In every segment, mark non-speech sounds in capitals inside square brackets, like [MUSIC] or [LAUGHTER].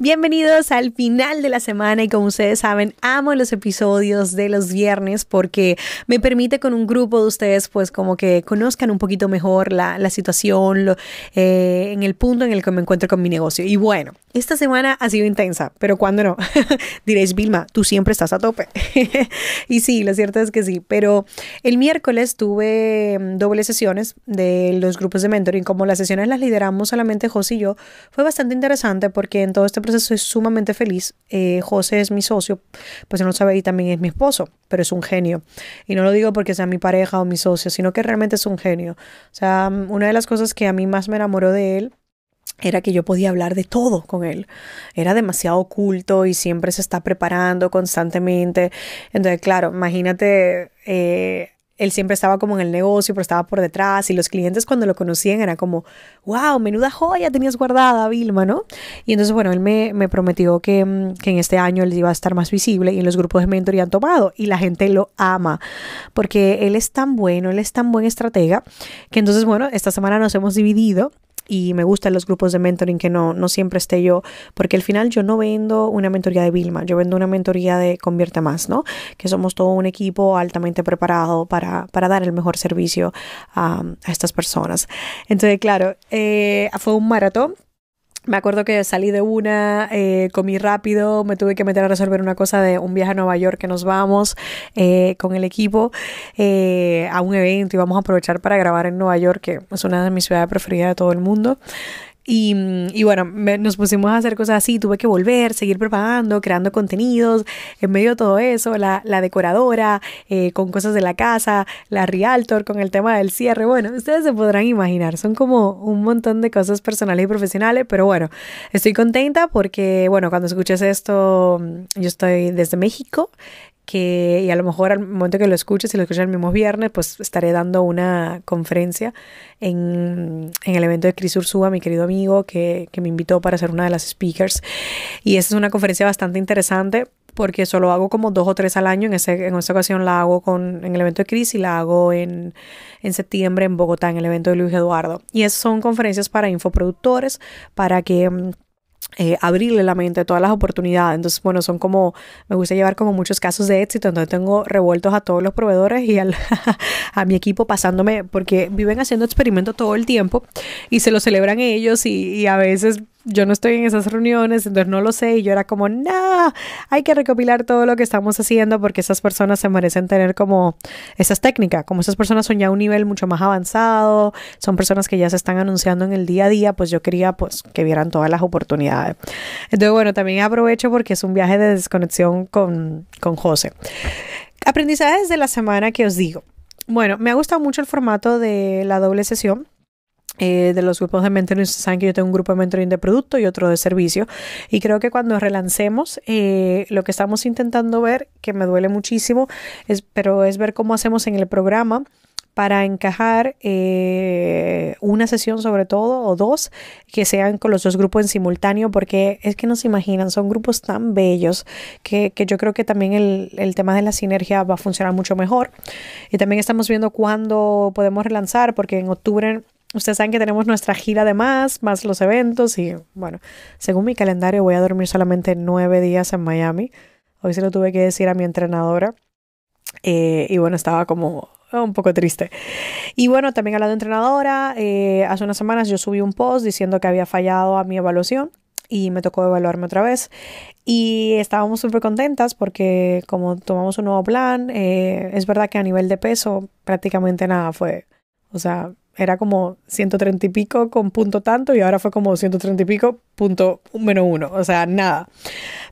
Bienvenidos al final de la semana y como ustedes saben, amo los episodios de los viernes porque me permite con un grupo de ustedes pues como que conozcan un poquito mejor la, situación eh, en el punto en el que me encuentro con mi negocio. Y bueno, esta semana ha sido intensa, pero cuando no? [LAUGHS] Diréis, Vilma, tú siempre estás a tope. [LAUGHS] y sí, lo cierto es que sí, pero el miércoles tuve mm, dobles sesiones de los grupos de mentoring, como las sesiones las lideramos solamente José y yo, fue bastante interesante porque en todo este proceso soy sumamente feliz. Eh, José es mi socio, pues no sabe, y también es mi esposo, pero es un genio. Y no lo digo porque sea mi pareja o mi socio, sino que realmente es un genio. O sea, una de las cosas que a mí más me enamoró de él era que yo podía hablar de todo con él. Era demasiado oculto y siempre se está preparando constantemente. Entonces, claro, imagínate eh, él siempre estaba como en el negocio, pero estaba por detrás y los clientes cuando lo conocían era como, wow, menuda joya tenías guardada, Vilma, ¿no? Y entonces, bueno, él me, me prometió que, mm, que, en este año él iba a estar más visible y en los grupos de mentoría han tomado y la gente lo ama porque él es tan bueno, él es tan buen estratega que entonces, bueno, esta semana nos hemos dividido y me gustan los grupos de mentoring que no, no siempre esté yo, porque al final yo no vendo una mentoría de Vilma, yo vendo una mentoría de Convierte Más, ¿no? Que somos todo un equipo altamente preparado para, para dar el mejor servicio a, estas personas. Entonces, claro, eh, fue un maratón me acuerdo que salí de una, eh, comí rápido, me tuve que meter a resolver una cosa de un viaje a Nueva York que nos vamos eh, con el equipo eh, a un evento y vamos a aprovechar para grabar en Nueva York, que es una de mis ciudades preferidas de todo el mundo. Y, bueno, nos pusimos a hacer cosas así, tuve que volver, seguir preparando, creando contenidos, en medio de todo eso, la, decoradora eh, con cosas de la casa, la realtor con el tema del cierre, bueno, ustedes se podrán imaginar, son como un montón de cosas personales y profesionales, pero bueno, estoy contenta porque, bueno, cuando escuches esto, yo estoy desde México, que, y a lo mejor al momento que lo escuches, si lo escuchas el mismo viernes, pues estaré dando una conferencia en, en el evento de Cris Ursúa, mi querido amigo, que, que me invitó para ser una de las speakers. Y esa es una conferencia bastante interesante porque solo hago como dos o tres al año. En, ese, en esta ocasión la hago con, en el evento de Cris y la hago en, en septiembre en Bogotá, en el evento de Luis Eduardo. Y esas son conferencias para infoproductores, para que mm, eh, abrirle la mente a todas las oportunidades. Entonces, bueno, son como, me gusta llevar como muchos casos de éxito, entonces tengo revueltos a todos los proveedores y al, [LAUGHS] a mi equipo pasándome, porque viven haciendo experimentos todo el tiempo y se lo celebran ellos y, y a veces yo no estoy en esas reuniones, entonces no lo sé. Y yo era como, no, hay que recopilar todo lo que estamos haciendo porque esas personas se merecen tener como esas técnicas. Como esas personas son ya un nivel mucho más avanzado, son personas que ya se están anunciando en el día a día, pues yo quería pues que vieran todas las oportunidades. Entonces, bueno, también aprovecho porque es un viaje de desconexión con, con José. Aprendizajes de la semana que os digo. Bueno, me ha gustado mucho el formato de la doble sesión eh, de los grupos de mentoring, saben que yo tengo un grupo de mentoring de producto y otro de servicio. Y creo que cuando relancemos, eh, lo que estamos intentando ver, que me duele muchísimo, es, pero es ver cómo hacemos en el programa para encajar eh, una sesión sobre todo o dos que sean con los dos grupos en simultáneo porque es que no se imaginan, son grupos tan bellos que, que yo creo que también el, el, tema de la sinergia va a funcionar mucho mejor. Y también estamos viendo cuándo podemos relanzar porque en octubre Ustedes saben que tenemos nuestra gira de más, más los eventos y bueno, según mi calendario voy a dormir solamente nueve días en Miami. Hoy se lo tuve que decir a mi entrenadora eh, y bueno, estaba como un poco triste. Y bueno, también hablando de entrenadora, eh, hace unas semanas yo subí un post diciendo que había fallado a mi evaluación y me tocó evaluarme otra vez. Y estábamos súper contentas porque como tomamos un nuevo plan, eh, es verdad que a nivel de peso prácticamente nada fue, o sea, era como 130 y pico con punto tanto y ahora fue como 130 y pico punto menos uno, o sea, nada.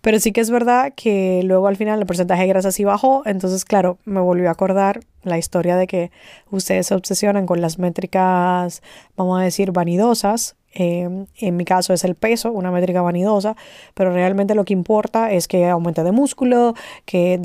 Pero sí que es verdad que luego al final el porcentaje de grasa sí bajó, entonces claro, me volvió a acordar la historia de que ustedes se obsesionan con las métricas, vamos a decir, vanidosas Em, en mi caso es el peso, una métrica vanidosa, pero realmente lo que importa es que aumente de músculo, que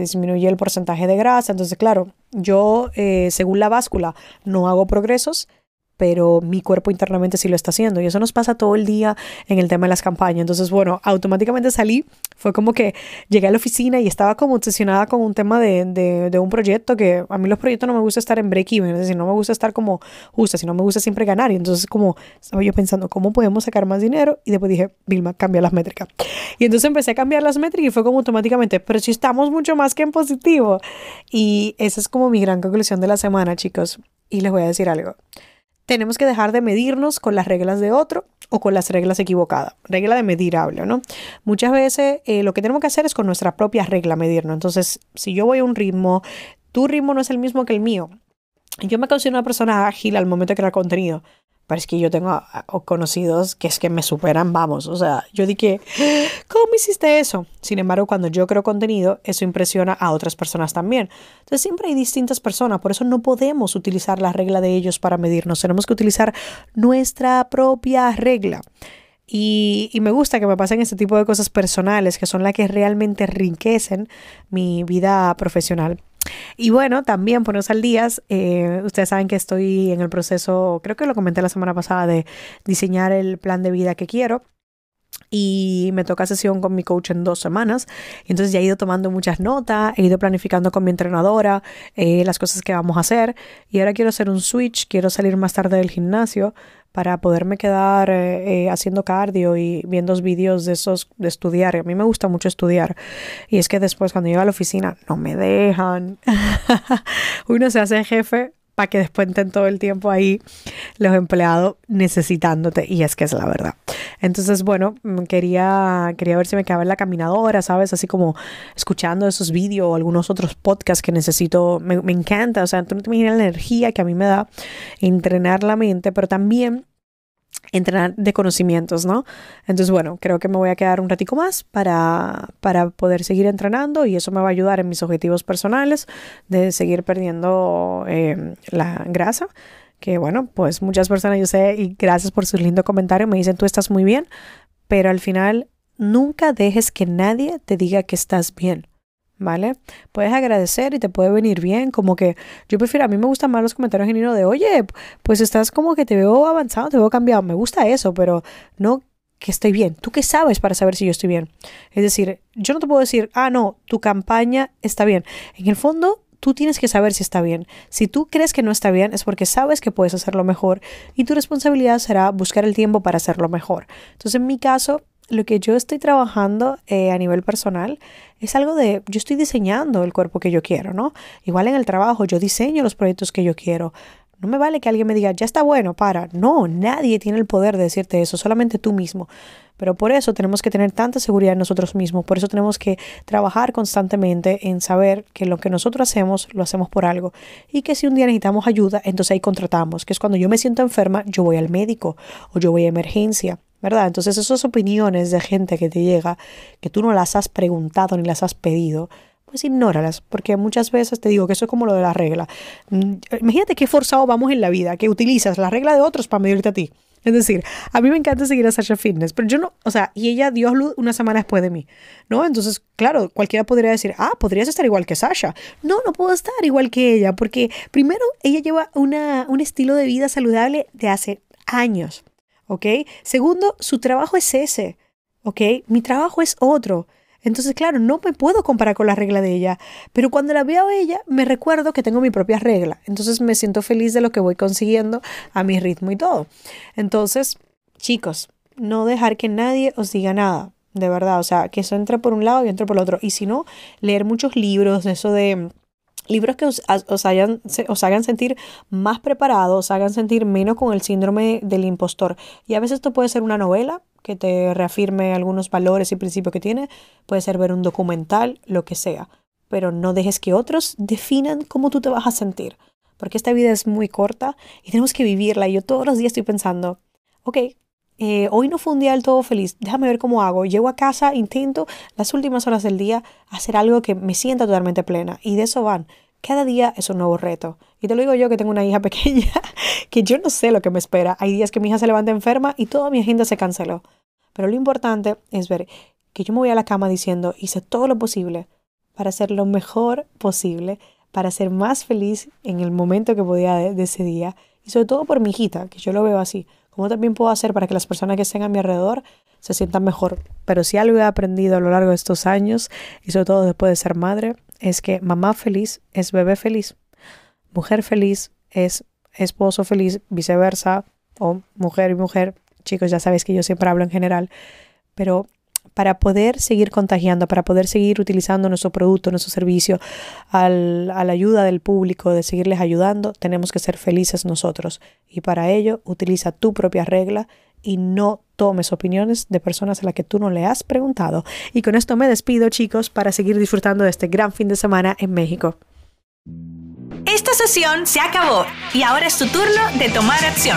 disminuye el porcentaje de grasa. Entonces, claro, yo eh, según la báscula no hago progresos, pero mi cuerpo internamente sí lo está haciendo. Y eso nos pasa todo el día en el tema de las campañas. Entonces, bueno, automáticamente salí. Fue como que llegué a la oficina y estaba como obsesionada con un tema de, de, un proyecto que a mí los proyectos no me gusta estar en break-even, es decir, no me gusta estar como justa, sino me gusta siempre ganar. Y entonces, como estaba yo pensando, ¿cómo podemos sacar más dinero? Y después dije, Vilma, cambia las métricas. Y entonces empecé a cambiar las métricas y fue como automáticamente, pero si estamos mucho más que en positivo. Y esa es como mi gran conclusión de la semana, chicos. Y les voy a decir algo tenemos que dejar de medirnos con las reglas de otro o con las reglas equivocadas. Regla de medir hablo, ¿no? Muchas veces eh, lo que tenemos que hacer es con nuestra propia regla medirnos. Entonces, si yo voy a un ritmo, tu ritmo no es el mismo que el mío. Yo me considero una persona ágil al momento de crear contenido. Pero es que yo tengo conocidos que es que me superan, vamos. O sea, yo dije, ¿cómo hiciste eso? Sin embargo, cuando yo creo contenido, eso impresiona a otras personas también. Entonces, siempre hay distintas personas. Por eso no podemos utilizar la regla de ellos para medirnos. Tenemos que utilizar nuestra propia regla. Y, y, me gusta que me pasen este tipo de cosas personales, que son las que realmente enriquecen mi vida profesional. Y bueno, también ponernos al día, eh, ustedes saben que estoy en el proceso, creo que lo comenté la semana pasada, de diseñar el plan de vida que quiero y me toca sesión con mi coach en dos semanas. Entonces ya he ido tomando muchas notas, he ido planificando con mi entrenadora eh, las cosas que vamos a hacer y ahora quiero hacer un switch, quiero salir más tarde del gimnasio para poderme quedar eh, eh, haciendo cardio y viendo vídeos de esos de estudiar. A mí me gusta mucho estudiar. Y es que después cuando llego a la oficina no me dejan. [LAUGHS] Uno se hace jefe para que después estén todo el tiempo ahí los empleados necesitándote. Y es que es la verdad. Entonces, bueno, mm, quería, quería ver si me quedaba en la caminadora, ¿sabes? Así como escuchando esos vídeos o algunos otros podcasts que necesito. Me, encanta, o sea, tú no te imaginas la energía que a mí me da entrenar la mente, pero también entrenar de conocimientos, ¿no? Entonces, bueno, creo que me voy a quedar un ratico más para, para poder seguir entrenando y eso me va a ayudar en mis objetivos personales de seguir perdiendo eh, la grasa que bueno, pues muchas personas yo sé y gracias por su lindo comentario, me dicen tú estás muy bien, pero al final nunca dejes que nadie te diga que estás bien. ¿Vale? Puedes agradecer y te puede venir bien, como que yo prefiero, a mí me gustan más los comentarios genuinos de, oye, pues estás como que te veo avanzado, te veo cambiado, me gusta eso, pero no que estoy bien. ¿Tú qué sabes para saber si yo estoy bien? Es decir, yo no te puedo decir, ah, no, tu campaña está bien. En el fondo, tú tienes que saber si está bien. Si tú crees que no está bien es porque sabes que puedes hacerlo mejor y tu responsabilidad será buscar el tiempo para hacerlo mejor. Entonces, en mi caso, lo que yo estoy trabajando eh, a nivel personal es algo de, yo estoy diseñando el cuerpo que yo quiero, ¿no? Igual en el trabajo, yo diseño los proyectos que yo quiero. No me vale que alguien me diga, ya está bueno, para. No, nadie tiene el poder de decirte eso, solamente tú mismo. Pero por eso tenemos que tener tanta seguridad en nosotros mismos, por eso tenemos que trabajar constantemente en saber que lo que nosotros hacemos lo hacemos por algo y que si un día necesitamos ayuda, entonces ahí contratamos, que es cuando yo me siento enferma, yo voy al médico o yo voy a emergencia. ¿verdad? Entonces esas opiniones de gente que te llega, que tú no las has preguntado ni las has pedido, pues ignóralas, porque muchas veces te digo que eso es como lo de la regla. Mm, imagínate qué forzado vamos en la vida, que utilizas la regla de otros para medirte a ti. Es decir, a mí me encanta seguir a Sasha Fitness, pero yo no, o sea, y ella dio luz una semana después de mí, ¿no? Entonces, claro, cualquiera podría decir, ah, podrías estar igual que Sasha. No, no puedo estar igual que ella, porque primero, ella lleva una, un estilo de vida saludable de hace años, ¿ok? Segundo, su trabajo es ese, ¿ok? Mi trabajo es otro. Entonces, claro, no me puedo comparar con la regla de ella, pero cuando la veo a ella, me recuerdo que tengo mi propia regla. Entonces me siento feliz de lo que voy consiguiendo a mi ritmo y todo. Entonces, chicos, no dejar que nadie os diga nada, de verdad. O sea, que eso entre por un lado y entre por el otro. Y si no, leer muchos libros, eso de libros que os, os, hagan sentir más preparados, os hagan sentir menos con el síndrome del impostor. Y a veces esto puede ser una novela, que te reafirme algunos valores y principios que tiene, puede ser ver un documental, lo que sea, pero no dejes que otros definan cómo tú te vas a sentir, porque esta vida es muy corta y tenemos que vivirla. Y yo todos los días estoy pensando, ok, eh, hoy no fue un día del todo feliz, déjame ver cómo hago. Llego a casa, intento las últimas horas del día hacer algo que me sienta totalmente plena y de eso van. Cada día es un nuevo reto. Y te lo digo yo que tengo una hija [LAUGHS] pequeña que yo no sé lo que me espera. Hay días que mi hija se levanta enferma y toda mi agenda se canceló. Pero lo importante es ver que yo me voy a la cama diciendo, hice todo lo posible para hacer lo mejor posible, para ser más feliz en el momento que podía de, ese día y sobre todo por mi hijita, que yo lo veo así. Como también puedo hacer para que las personas que estén a mi alrededor se sientan mejor? Pero si algo he aprendido a lo largo de estos años y sobre todo después de ser madre, es que mamá feliz es bebé feliz. Mujer feliz es esposo feliz, viceversa, o mujer y mujer. Chicos, ya sabéis que yo siempre hablo en general, pero para poder seguir contagiando, para poder seguir utilizando nuestro producto, nuestro servicio a la ayuda del público, de seguirles ayudando, tenemos que ser felices nosotros. Y para ello, utiliza tu propia regla y no tomes opiniones de personas a las que tú no le has preguntado. Y con esto me despido, chicos, para seguir disfrutando de este gran fin de semana en México. Esta sesión se acabó y ahora es tu turno de tomar acción.